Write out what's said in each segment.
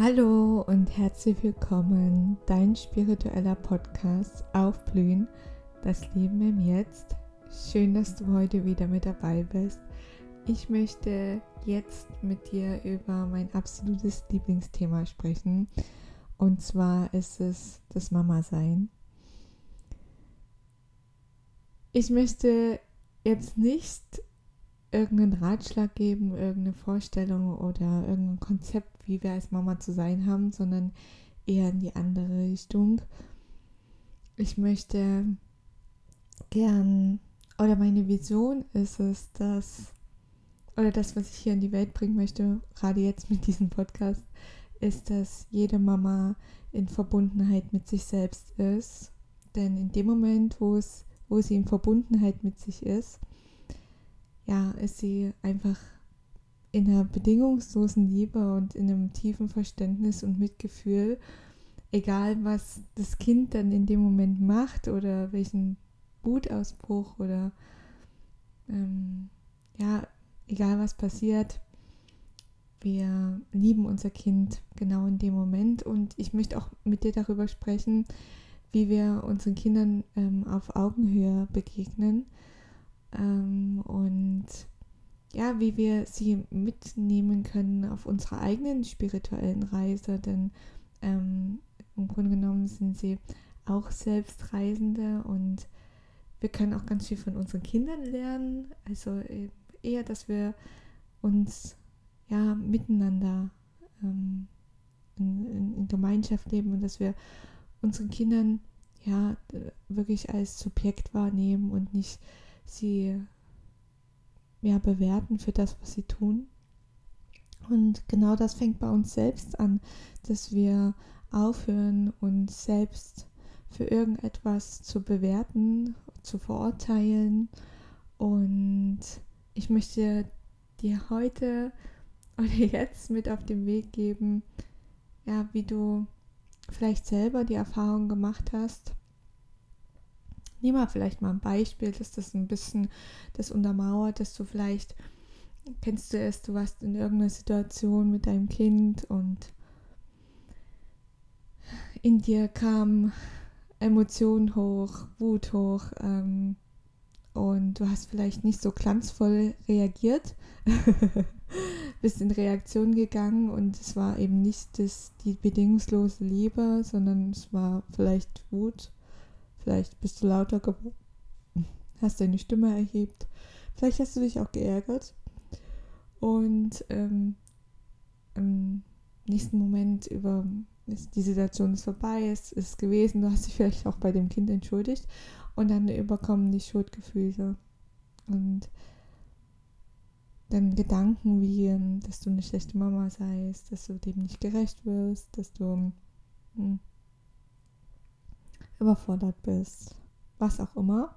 Hallo und herzlich willkommen, dein spiritueller Podcast Aufblühen, das Leben im Jetzt. Schön, dass du heute wieder mit dabei bist. Ich möchte jetzt mit dir über mein absolutes Lieblingsthema sprechen. Und zwar ist es das Mama-Sein. Ich möchte jetzt nicht irgendeinen Ratschlag geben, irgendeine Vorstellung oder irgendein Konzept, wie wir als Mama zu sein haben, sondern eher in die andere Richtung. Ich möchte gern, oder meine Vision ist es, dass, oder das, was ich hier in die Welt bringen möchte, gerade jetzt mit diesem Podcast, ist, dass jede Mama in Verbundenheit mit sich selbst ist. Denn in dem Moment, wo es, wo sie in Verbundenheit mit sich ist, ja, ist sie einfach in einer bedingungslosen Liebe und in einem tiefen Verständnis und Mitgefühl, egal was das Kind dann in dem Moment macht oder welchen Wutausbruch oder ähm, ja, egal was passiert, wir lieben unser Kind genau in dem Moment. Und ich möchte auch mit dir darüber sprechen, wie wir unseren Kindern ähm, auf Augenhöhe begegnen. Ähm, und ja, wie wir sie mitnehmen können auf unserer eigenen spirituellen Reise, denn ähm, im Grunde genommen sind sie auch selbst Reisende und wir können auch ganz viel von unseren Kindern lernen. Also äh, eher, dass wir uns ja miteinander ähm, in, in, in, Gemeinschaft leben und dass wir unseren Kindern ja wirklich als Subjekt wahrnehmen und nicht sie ja, bewerten für das, was sie tun. Und genau das fängt bei uns selbst an, dass wir aufhören, uns selbst für irgendetwas zu bewerten, zu verurteilen. Und ich möchte dir heute oder jetzt mit auf den Weg geben, ja, wie du vielleicht selber die Erfahrung gemacht hast, Nimm mal vielleicht mal ein Beispiel, dass das ein bisschen das untermauert, dass du vielleicht, kennst du es, du warst in irgendeiner Situation mit deinem Kind und in dir kam Emotion hoch, Wut hoch ähm, und du hast vielleicht nicht so glanzvoll reagiert, bist in Reaktion gegangen und es war eben nicht das, die bedingungslose Liebe, sondern es war vielleicht Wut Vielleicht bist du lauter geworden, hast deine Stimme erhebt. Vielleicht hast du dich auch geärgert. Und ähm, im nächsten Moment über die Situation ist vorbei, es ist gewesen, du hast dich vielleicht auch bei dem Kind entschuldigt und dann überkommen die Schuldgefühle und dann Gedanken wie, ähm, dass du eine schlechte Mama seist, dass du dem nicht gerecht wirst, dass du hm, überfordert bist, was auch immer.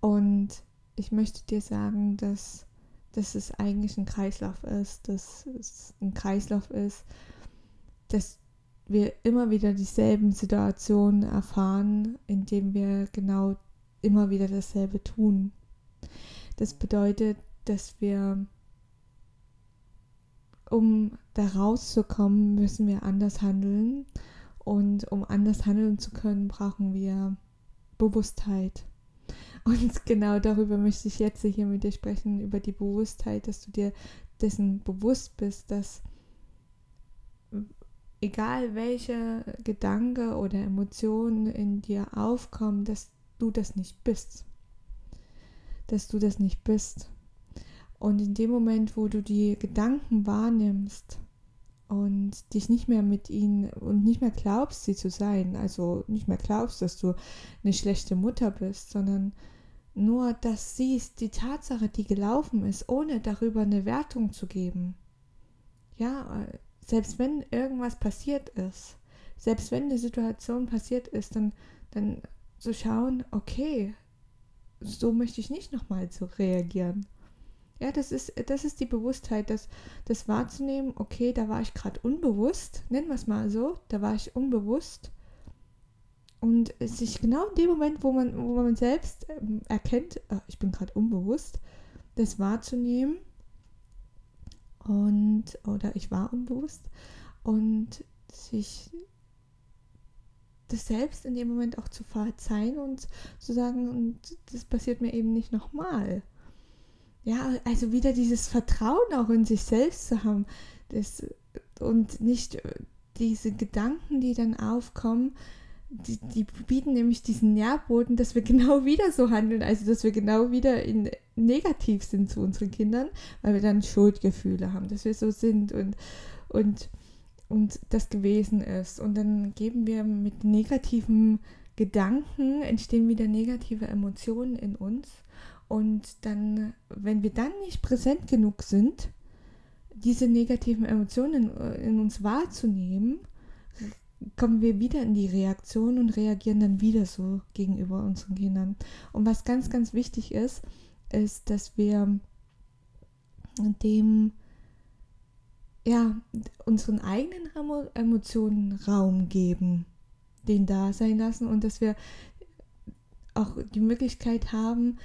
Und ich möchte dir sagen, dass, dass es eigentlich ein Kreislauf ist, dass es ein Kreislauf ist, dass wir immer wieder dieselben Situationen erfahren, indem wir genau immer wieder dasselbe tun. Das bedeutet, dass wir, um da rauszukommen, müssen wir anders handeln und um anders handeln zu können, brauchen wir Bewusstheit. Und genau darüber möchte ich jetzt hier mit dir sprechen, über die Bewusstheit, dass du dir dessen bewusst bist, dass egal welche Gedanke oder Emotionen in dir aufkommen, dass du das nicht bist. Dass du das nicht bist. Und in dem Moment, wo du die Gedanken wahrnimmst, und dich nicht mehr mit ihnen und nicht mehr glaubst, sie zu sein, also nicht mehr glaubst, dass du eine schlechte Mutter bist, sondern nur das siehst, die Tatsache, die gelaufen ist, ohne darüber eine Wertung zu geben. Ja, selbst wenn irgendwas passiert ist, selbst wenn eine Situation passiert ist, dann, dann zu schauen, okay, so möchte ich nicht nochmal so reagieren. Ja, das ist, das ist die Bewusstheit, das, das wahrzunehmen, okay, da war ich gerade unbewusst, nennen wir es mal so, da war ich unbewusst. Und sich genau in dem Moment, wo man, wo man selbst ähm, erkennt, oh, ich bin gerade unbewusst, das wahrzunehmen und, oder ich war unbewusst, und sich das selbst in dem Moment auch zu verzeihen und zu sagen, und das passiert mir eben nicht nochmal. Ja, also wieder dieses Vertrauen auch in sich selbst zu haben das, und nicht diese Gedanken, die dann aufkommen, die, die, bieten nämlich diesen Nährboden, dass wir genau wieder so handeln, also dass wir genau wieder in negativ sind zu unseren Kindern, weil wir dann Schuldgefühle haben, dass wir so sind und, und, und das gewesen ist. Und dann geben wir mit negativen Gedanken, entstehen wieder negative Emotionen in uns. Und dann, wenn wir dann nicht präsent genug sind, diese negativen Emotionen in, in uns wahrzunehmen, kommen wir wieder in die Reaktion und reagieren dann wieder so gegenüber unseren Kindern. Und was ganz, ganz wichtig ist, ist, dass wir dem, ja, unseren eigenen Emotionen Raum geben, den da sein lassen und dass wir auch die Möglichkeit haben,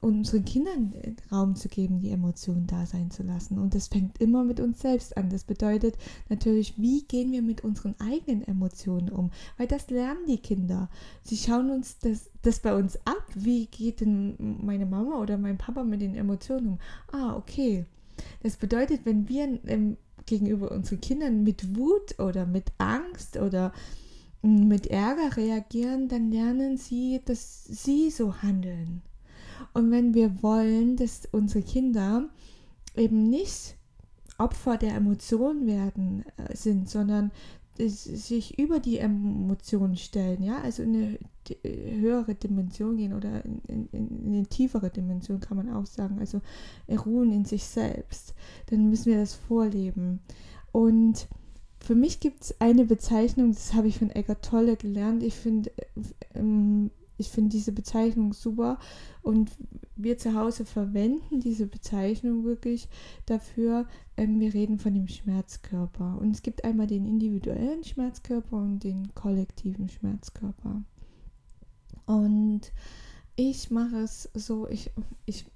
unseren Kindern Raum zu geben, die Emotionen da sein zu lassen. Und das fängt immer mit uns selbst an. Das bedeutet natürlich, wie gehen wir mit unseren eigenen Emotionen um? Weil das lernen die Kinder. Sie schauen uns das, das bei uns ab. Wie geht denn meine Mama oder mein Papa mit den Emotionen um? Ah, okay. Das bedeutet, wenn wir ähm, gegenüber unseren Kindern mit Wut oder mit Angst oder mm, mit Ärger reagieren, dann lernen sie, dass sie so handeln. Und wenn wir wollen, dass unsere Kinder eben nicht Opfer der Emotionen werden äh, sind, sondern sich über die Emotionen stellen, ja, also in eine höhere Dimension gehen oder in, in, in, eine tiefere Dimension kann man auch sagen, also ruhen in sich selbst, dann müssen wir das vorleben. Und für mich gibt es eine Bezeichnung, das habe ich von Eckart Tolle gelernt. Ich finde, äh, ähm, ich finde diese Bezeichnung super und wir zu Hause verwenden diese Bezeichnung wirklich dafür. Ähm, wir reden von dem Schmerzkörper und es gibt einmal den individuellen Schmerzkörper und den kollektiven Schmerzkörper. Und ich mache es so, ich, ich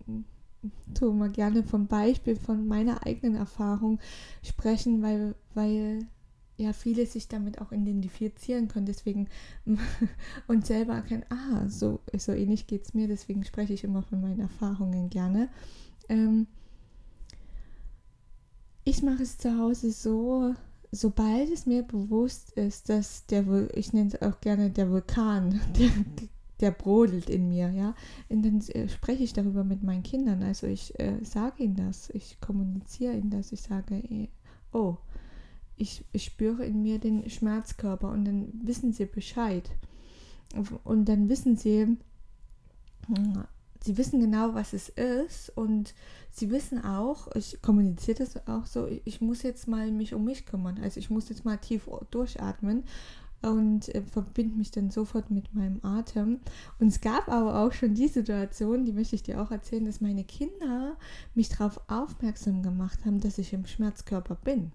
tue mal gerne vom Beispiel von meiner eigenen Erfahrung sprechen, weil, weil ja viele sich damit auch identifizieren können, deswegen und selber erkennen, ah, so, so ähnlich geht es mir, deswegen spreche ich immer von meinen Erfahrungen gerne. Ähm, ich mache es zu Hause so, sobald es mir bewusst ist, dass der, ich nenne es auch gerne der Vulkan, der, der brodelt in mir, ja, und dann äh, spreche ich darüber mit meinen Kindern, also ich äh, sage ihnen das, ich kommuniziere ihnen das, ich sage, eh, oh, ich, ich spüre in mir den Schmerzkörper und dann wissen sie Bescheid. Und dann wissen sie, sie wissen genau, was es ist und sie wissen auch, ich kommuniziere das auch so, ich muss jetzt mal mich um mich kümmern. Also ich muss jetzt mal tief durchatmen und äh, verbinde mich dann sofort mit meinem Atem. Und es gab aber auch schon die Situation, die möchte ich dir auch erzählen, dass meine Kinder mich darauf aufmerksam gemacht haben, dass ich im Schmerzkörper bin.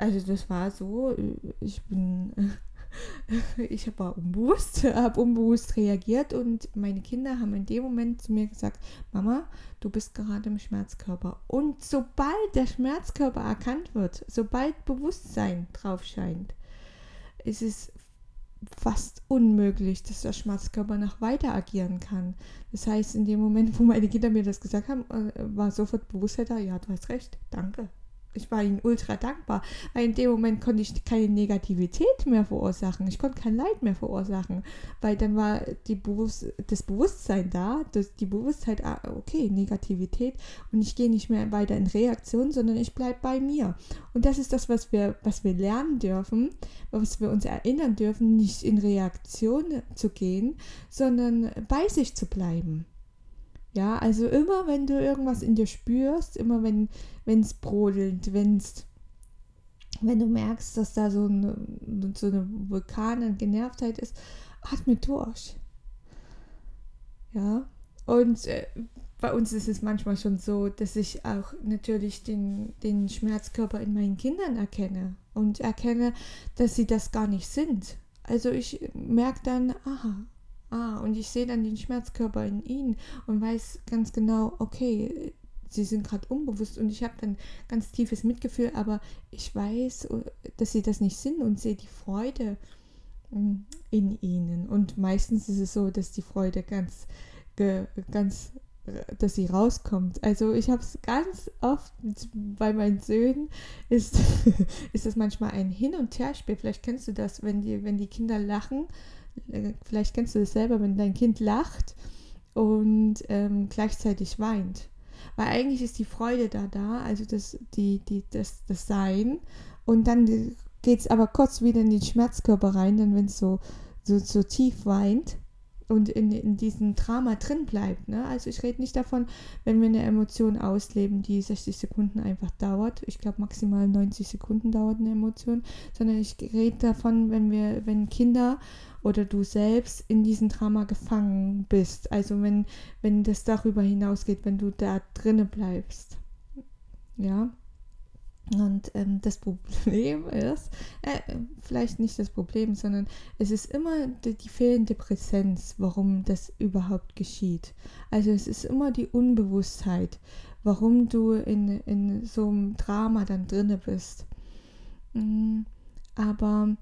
Also das war so, ich bin, ich habe unbewusst, habe unbewusst reagiert und meine Kinder haben in dem Moment zu mir gesagt, Mama, du bist gerade im Schmerzkörper. Und sobald der Schmerzkörper erkannt wird, sobald Bewusstsein drauf scheint, ist es fast unmöglich, dass der Schmerzkörper noch weiter agieren kann. Das heißt, in dem Moment, wo meine Kinder mir das gesagt haben, äh, war sofort Bewusstheit da, ja, du hast recht, danke, ich war ihnen ultra dankbar, weil in dem Moment konnte ich keine Negativität mehr verursachen. Ich konnte kein Leid mehr verursachen, weil dann war die Bewusst das Bewusstsein da, das, die Bewusstheit, ah, okay, Negativität und ich gehe nicht mehr weiter in Reaktion, sondern ich bleibe bei mir. Und das ist das, was wir, was wir lernen dürfen, was wir uns erinnern dürfen, nicht in Reaktion zu gehen, sondern bei sich zu bleiben. Ja, also immer wenn du irgendwas in dir spürst, immer wenn es brodelt, wenn's, wenn du merkst, dass da so eine, so eine Vulkan an Genervtheit ist, atme durch. Ja, und äh, bei uns ist es manchmal schon so, dass ich auch natürlich den, den Schmerzkörper in meinen Kindern erkenne und erkenne, dass sie das gar nicht sind. Also ich merke dann, aha, Ah, und ich sehe dann den Schmerzkörper in ihnen und weiß ganz genau, okay, sie sind gerade unbewusst und ich habe dann ganz tiefes Mitgefühl, aber ich weiß, äh, dass sie das nicht sind und sehe die Freude mm, in ihnen. Und meistens ist es so, dass die Freude ganz, ganz dass sie rauskommt. Also ich habe es ganz oft bei meinen Söhnen ist, ist das manchmal ein Hin- und Herspiel. Vielleicht kennst du das, wenn die, wenn die Kinder lachen. Äh, vielleicht kennst du das selber, wenn dein Kind lacht und ähm, gleichzeitig weint. Weil eigentlich ist die Freude da da, also das, die, die, das, das Sein. Und dann geht es aber kurz wieder in den Schmerzkörper rein, dann wenn es so, so, so tief weint und in, in diesem Drama drin bleibt. Ne? Also ich rede nicht davon, wenn wir eine Emotion ausleben, die 60 Sekunden einfach dauert. Ich glaube maximal 90 Sekunden dauert eine Emotion, sondern ich rede davon, wenn wir, wenn Kinder oder du selbst in diesem Drama gefangen bist. Also wenn, wenn das darüber hinausgeht, wenn du da drinnen bleibst. Ja. Und ähm, das Problem ist, äh, vielleicht nicht das Problem, sondern es ist immer die, die, fehlende Präsenz, warum das überhaupt geschieht. Also es ist immer die Unbewusstheit, warum du in, in so einem Drama dann drinne bist. Mhm. Aber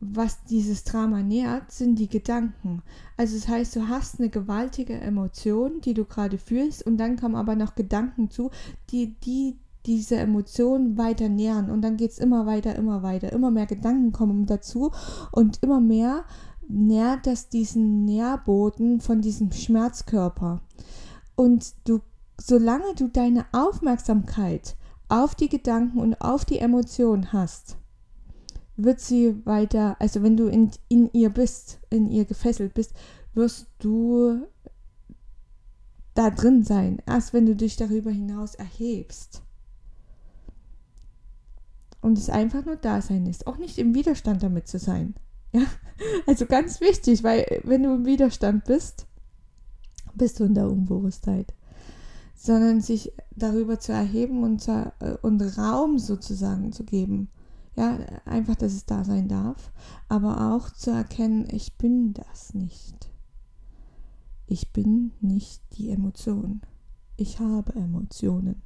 was dieses Drama nährt, sind die Gedanken. Also das heißt, du hast eine gewaltige Emotion, die du gerade fühlst, und dann kommen aber noch Gedanken zu, die, die diese Emotionen weiter nähren und dann geht es immer weiter, immer weiter, immer mehr Gedanken kommen dazu und immer mehr nährt das diesen Nährboden von diesem Schmerzkörper. Und du, solange du deine Aufmerksamkeit auf die Gedanken und auf die Emotionen hast, wird sie weiter, also wenn du in, in ihr bist, in ihr gefesselt bist, wirst du da drin sein. Erst wenn du dich darüber hinaus erhebst und es einfach nur da sein ist, auch nicht im Widerstand damit zu sein. Ja, also ganz wichtig, weil wenn du im Widerstand bist, bist du in der Unbewusstheit, sondern sich darüber zu erheben und, zu, äh, und Raum sozusagen zu geben. Ja, einfach, dass es da sein darf, aber auch zu erkennen, ich bin das nicht. Ich bin nicht die Emotion. Ich habe Emotionen.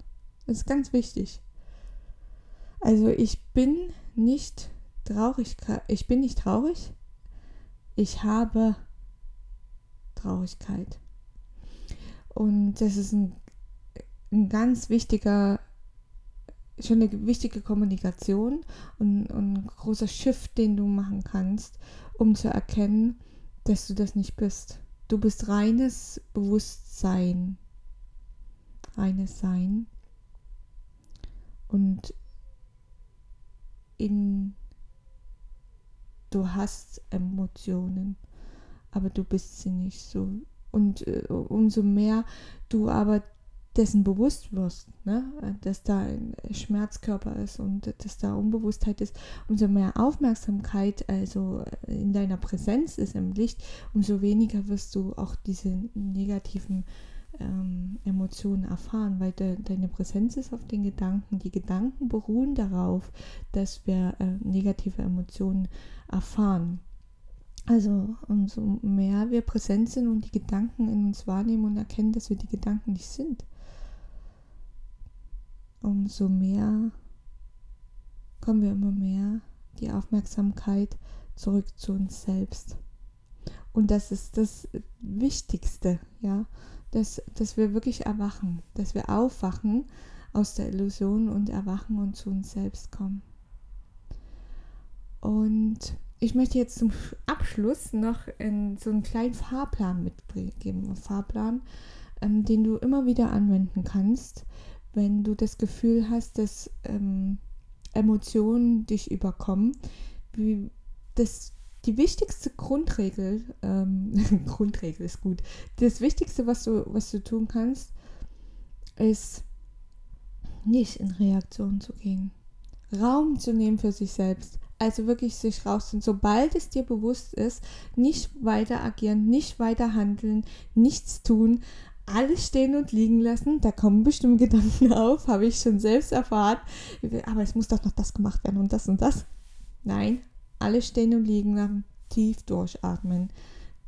Das ist ganz wichtig. Also ich bin nicht traurig, ich bin nicht traurig, ich habe Traurigkeit. Und das ist ein, ein ganz wichtiger, schon eine wichtige Kommunikation und, und ein großer Shift, den du machen kannst, um zu erkennen, dass du das nicht bist. Du bist reines Bewusstsein, reines Sein. Und in du hast Emotionen, aber du bist sie nicht so. Und äh, umso mehr du aber dessen bewusst wirst, ne? dass da ein Schmerzkörper ist und dass da Unbewusstheit ist, umso mehr Aufmerksamkeit also in deiner Präsenz ist im Licht, umso weniger wirst du auch diese negativen ähm, Emotionen erfahren, weil de, deine Präsenz ist auf den Gedanken. Die Gedanken beruhen darauf, dass wir äh, negative Emotionen erfahren. Also umso mehr wir präsent sind und die Gedanken in uns wahrnehmen und erkennen, dass wir die Gedanken nicht sind, umso mehr kommen wir immer mehr die Aufmerksamkeit zurück zu uns selbst. Und das ist das Wichtigste, ja dass, dass wir wirklich erwachen, dass wir aufwachen aus der Illusion und erwachen und zu uns selbst kommen. Und ich möchte jetzt zum Abschluss noch in so einen kleinen Fahrplan mitgeben, einen Fahrplan, ähm, den du immer wieder anwenden kannst, wenn du das Gefühl hast, dass ähm, Emotionen dich überkommen. Wie, das die wichtigste Grundregel, ähm, Grundregel ist gut, das Wichtigste, was du, was du tun kannst, ist nicht in Reaktion zu gehen. Raum zu nehmen für sich selbst. Also wirklich sich rauszunehmen. Sobald es dir bewusst ist, nicht weiter agieren, nicht weiter handeln, nichts tun, alles stehen und liegen lassen. Da kommen bestimmt Gedanken auf, habe ich schon selbst erfahren. Aber es muss doch noch das gemacht werden und das und das. Nein, alles stehen und liegen lassen, tief durchatmen,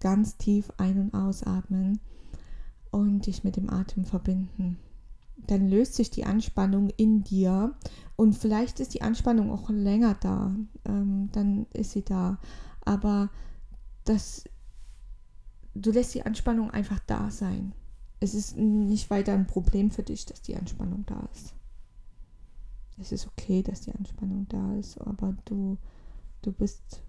ganz tief ein- und ausatmen und dich mit dem Atem verbinden. dann löst sich die Anspannung in dir und vielleicht ist die Anspannung auch länger da, ähm, dann ist sie da. Aber das, du lässt die Anspannung einfach da sein. Es ist nicht weiter ein Problem für dich, dass die Anspannung da ist. Es ist okay, dass die Anspannung da ist, aber du, du bist,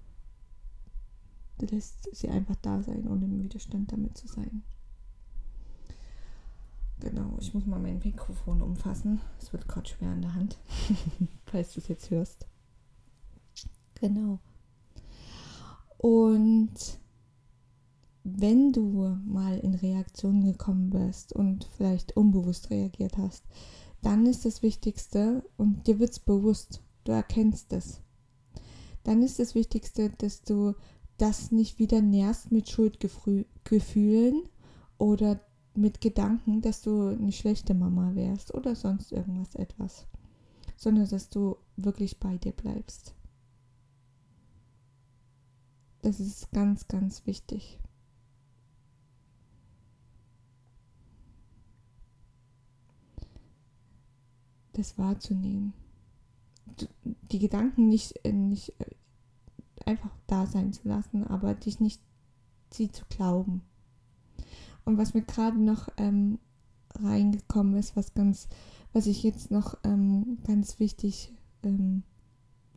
du lässt sie einfach da sein, ohne im Widerstand damit zu sein. Genau, ich muss mal mein Mikrofon umfassen. Es wird gerade schwer in der Hand, falls du es jetzt hörst. Genau. Und wenn du mal in Reaktion gekommen bist und vielleicht unbewusst reagiert hast, dann ist das Wichtigste, und dir wird es bewusst, du erkennst es. Dann ist das Wichtigste, dass du das nicht wieder nährst mit Schuldgefühlen oder mit Gedanken, dass du eine schlechte Mama wärst oder sonst irgendwas etwas, sondern dass du wirklich bei dir bleibst. Das ist ganz, ganz wichtig. Das wahrzunehmen. Die Gedanken nicht, äh, nicht äh, einfach da sein zu lassen, aber dich nicht sie zu glauben. Und was mir gerade noch ähm, reingekommen ist, was ganz, was ich jetzt noch ähm, ganz wichtig ähm,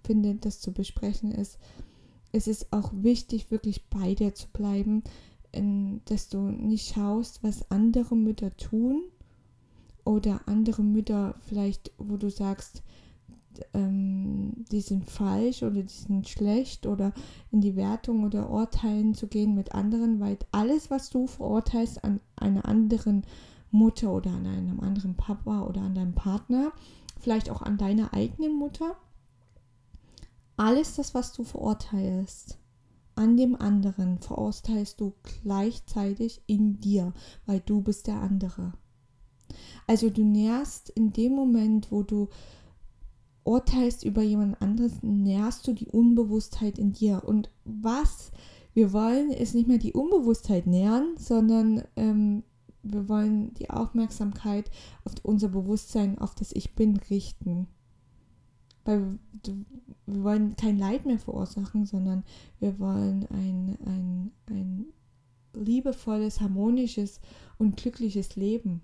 finde, das zu besprechen ist, es ist auch wichtig, wirklich bei dir zu bleiben, in, dass du nicht schaust, was andere Mütter tun oder andere Mütter vielleicht, wo du sagst, ähm, die sind falsch oder die sind schlecht oder in die Wertung oder Urteilen zu gehen mit anderen, weil alles, was du verurteilst an einer anderen Mutter oder an einem anderen Papa oder an deinem Partner, vielleicht auch an deiner eigenen Mutter, alles das, was du verurteilst an dem anderen, verurteilst du gleichzeitig in dir, weil du bist der andere. Also du nährst in dem Moment, wo du urteilst über jemand anderes, nährst du die Unbewusstheit in dir. Und was wir wollen, ist nicht mehr die Unbewusstheit nähren, sondern ähm, wir wollen die Aufmerksamkeit auf unser Bewusstsein, auf das Ich Bin richten. Weil wir wollen kein Leid mehr verursachen, sondern wir wollen ein, ein, ein liebevolles, harmonisches und glückliches Leben.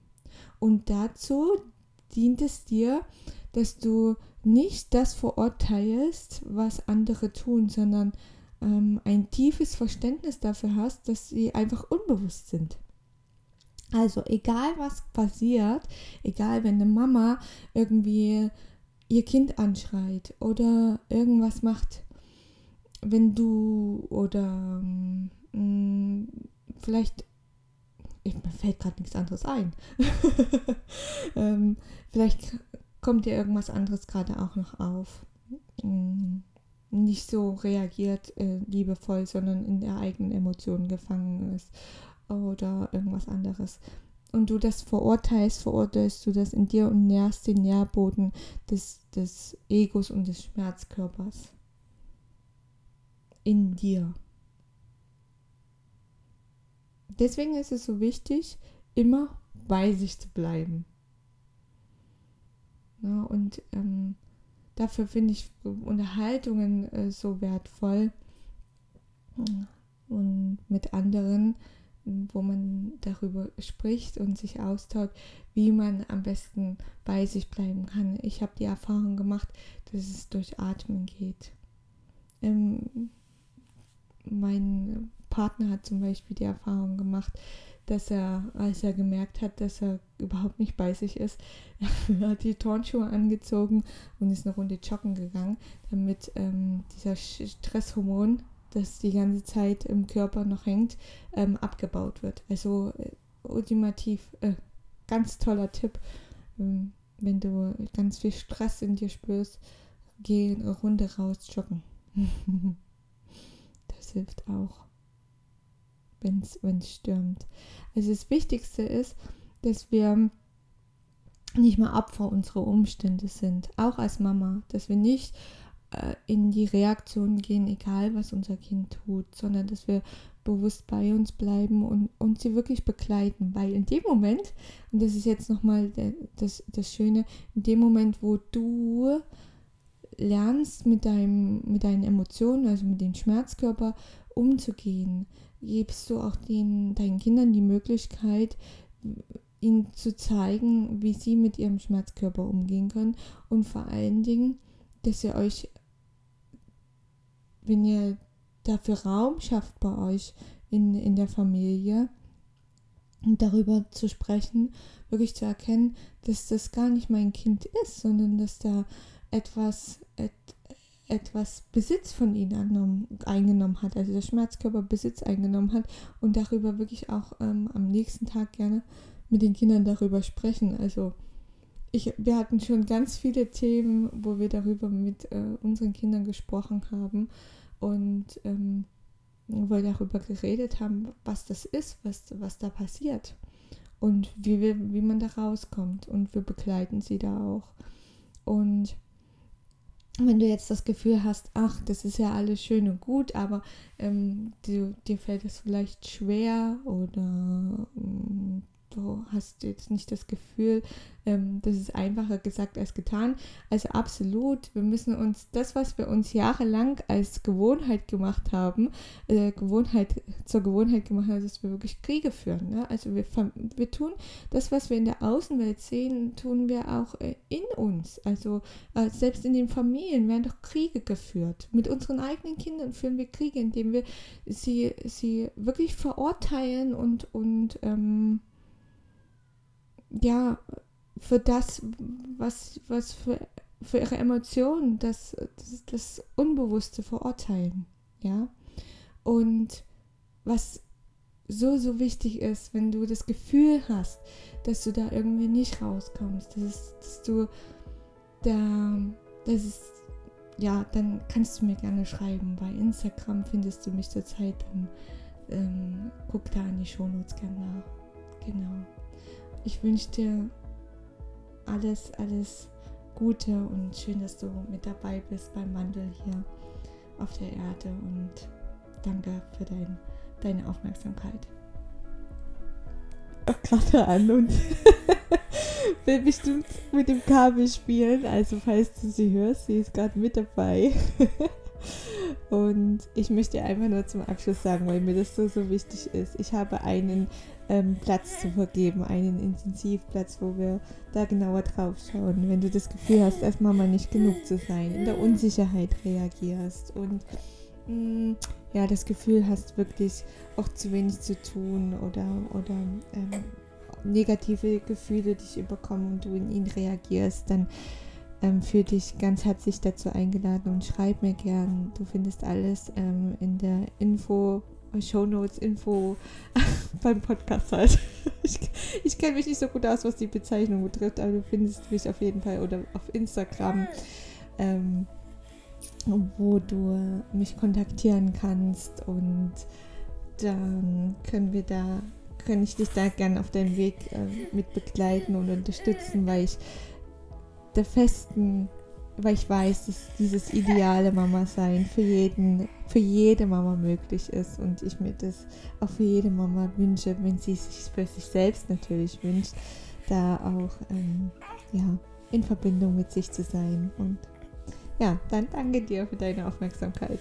Und dazu dient es dir, dass du nicht das verurteilst, was andere tun, sondern ähm, ein tiefes Verständnis dafür hast, dass sie einfach unbewusst sind. Also egal was passiert, egal wenn eine Mama irgendwie ihr Kind anschreit oder irgendwas macht, wenn du oder mh, mm, vielleicht mir fällt gerade nichts anderes ein. ähm, vielleicht kommt dir irgendwas anderes gerade auch noch auf. Hm, nicht so reagiert äh, liebevoll, sondern in der eigenen Emotion gefangen ist oder irgendwas anderes. Und du das verurteilst, verurteilst du das in dir und nährst den Nährboden des, des Egos und des Schmerzkörpers. In dir. Deswegen ist es so wichtig, immer bei sich zu bleiben. Ja, und ähm, dafür finde ich Unterhaltungen äh, so wertvoll und mit anderen, wo man darüber spricht und sich austauscht, wie man am besten bei sich bleiben kann. Ich habe die Erfahrung gemacht, dass es durch Atmen geht. Ähm, mein Partner hat zum Beispiel die Erfahrung gemacht, dass er, als er gemerkt hat, dass er überhaupt nicht bei sich ist, hat die Turnschuhe angezogen und ist eine Runde joggen gegangen, damit ähm, dieser Stresshormon, das die ganze Zeit im Körper noch hängt, ähm, abgebaut wird. Also äh, ultimativ, äh, ganz toller Tipp. Ähm, wenn du ganz viel Stress in dir spürst, geh eine Runde raus joggen. das hilft auch wenn es stürmt. Also das Wichtigste ist, dass wir nicht mal Opfer unserer Umstände sind, auch als Mama, dass wir nicht äh, in die Reaktion gehen, egal was unser Kind tut, sondern dass wir bewusst bei uns bleiben und, und sie wirklich begleiten. Weil in dem Moment, und das ist jetzt nochmal das, das Schöne, in dem Moment, wo du lernst mit, deinem, mit deinen Emotionen, also mit dem Schmerzkörper umzugehen, gibst du auch den, deinen Kindern die Möglichkeit, ihnen zu zeigen, wie sie mit ihrem Schmerzkörper umgehen können. Und vor allen Dingen, dass ihr euch, wenn ihr dafür Raum schafft bei euch in, in der Familie, darüber zu sprechen, wirklich zu erkennen, dass das gar nicht mein Kind ist, sondern dass da etwas, et, etwas Besitz von ihnen eingenommen hat, also der Schmerzkörper Besitz eingenommen hat und darüber wirklich auch ähm, am nächsten Tag gerne mit den Kindern darüber sprechen. Also ich, wir hatten schon ganz viele Themen, wo wir darüber mit äh, unseren Kindern gesprochen haben und ähm, wo wir darüber geredet haben, was das ist, was, was da passiert und wie, wir, wie man da rauskommt. Und wir begleiten sie da auch. Und wenn du jetzt das Gefühl hast, ach, das ist ja alles schön und gut, aber ähm, du, dir fällt es vielleicht schwer oder ähm, du hast jetzt nicht das Gefühl, ähm, das ist einfacher gesagt als getan. Also absolut, wir müssen uns das, was wir uns jahrelang als Gewohnheit gemacht haben, äh, Gewohnheit zur Gewohnheit gemacht haben, dass wir wirklich Kriege führen. Ne? Also wir, wir tun das, was wir in der Außenwelt sehen, tun wir auch äh, in uns. Also äh, selbst in den Familien werden doch Kriege geführt. Mit unseren eigenen Kindern führen wir Kriege, indem wir sie, sie wirklich verurteilen und, und ähm, ja, für das, was, was für, für ihre Emotionen, das, das, das Unbewusste verurteilen, ja. Und was so, so wichtig ist, wenn du das Gefühl hast, dass du da irgendwie nicht rauskommst, dass, dass du da, das ist, ja, dann kannst du mir gerne schreiben. Bei Instagram findest du mich zurzeit, dann ähm, guck da in die Shownotes gerne nach. Genau ich wünsche dir alles, alles Gute und schön, dass du mit dabei bist beim Wandel hier auf der Erde und danke für dein, deine Aufmerksamkeit. Gerade an und will bestimmt mit dem Kabel spielen, also falls du sie hörst, sie ist gerade mit dabei. Und ich möchte einfach nur zum Abschluss sagen, weil mir das so, so wichtig ist. Ich habe einen ähm, Platz zu vergeben, einen Intensivplatz, wo wir da genauer drauf schauen. Wenn du das Gefühl hast, erstmal mal nicht genug zu sein, in der Unsicherheit reagierst und mh, mm, ja, das Gefühl hast, wirklich auch zu wenig zu tun oder, oder ähm, negative Gefühle dich überkommen und du in ihn reagierst, dann ähm, fühle dich ganz herzlich dazu eingeladen und schreib mir gern. Du findest alles ähm, in der Info, Show Notes, Info beim Podcast halt. Ich, ich kenne mich nicht so gut aus, was die Bezeichnung betrifft, aber du findest mich auf jeden Fall oder auf Instagram, ähm, wo du mich kontaktieren kannst und dann können wir da, kann ich dich da gerne auf deinem Weg äh, mit begleiten und unterstützen, weil ich der festen, weil ich weiß, dass dieses ideale Mama sein für jeden, für jede Mama möglich ist und ich mir das auch für jede Mama wünsche, wenn sie sich für sich selbst natürlich wünscht, da auch ähm, ja, in Verbindung mit sich zu sein. Und ja, dann danke dir für deine Aufmerksamkeit.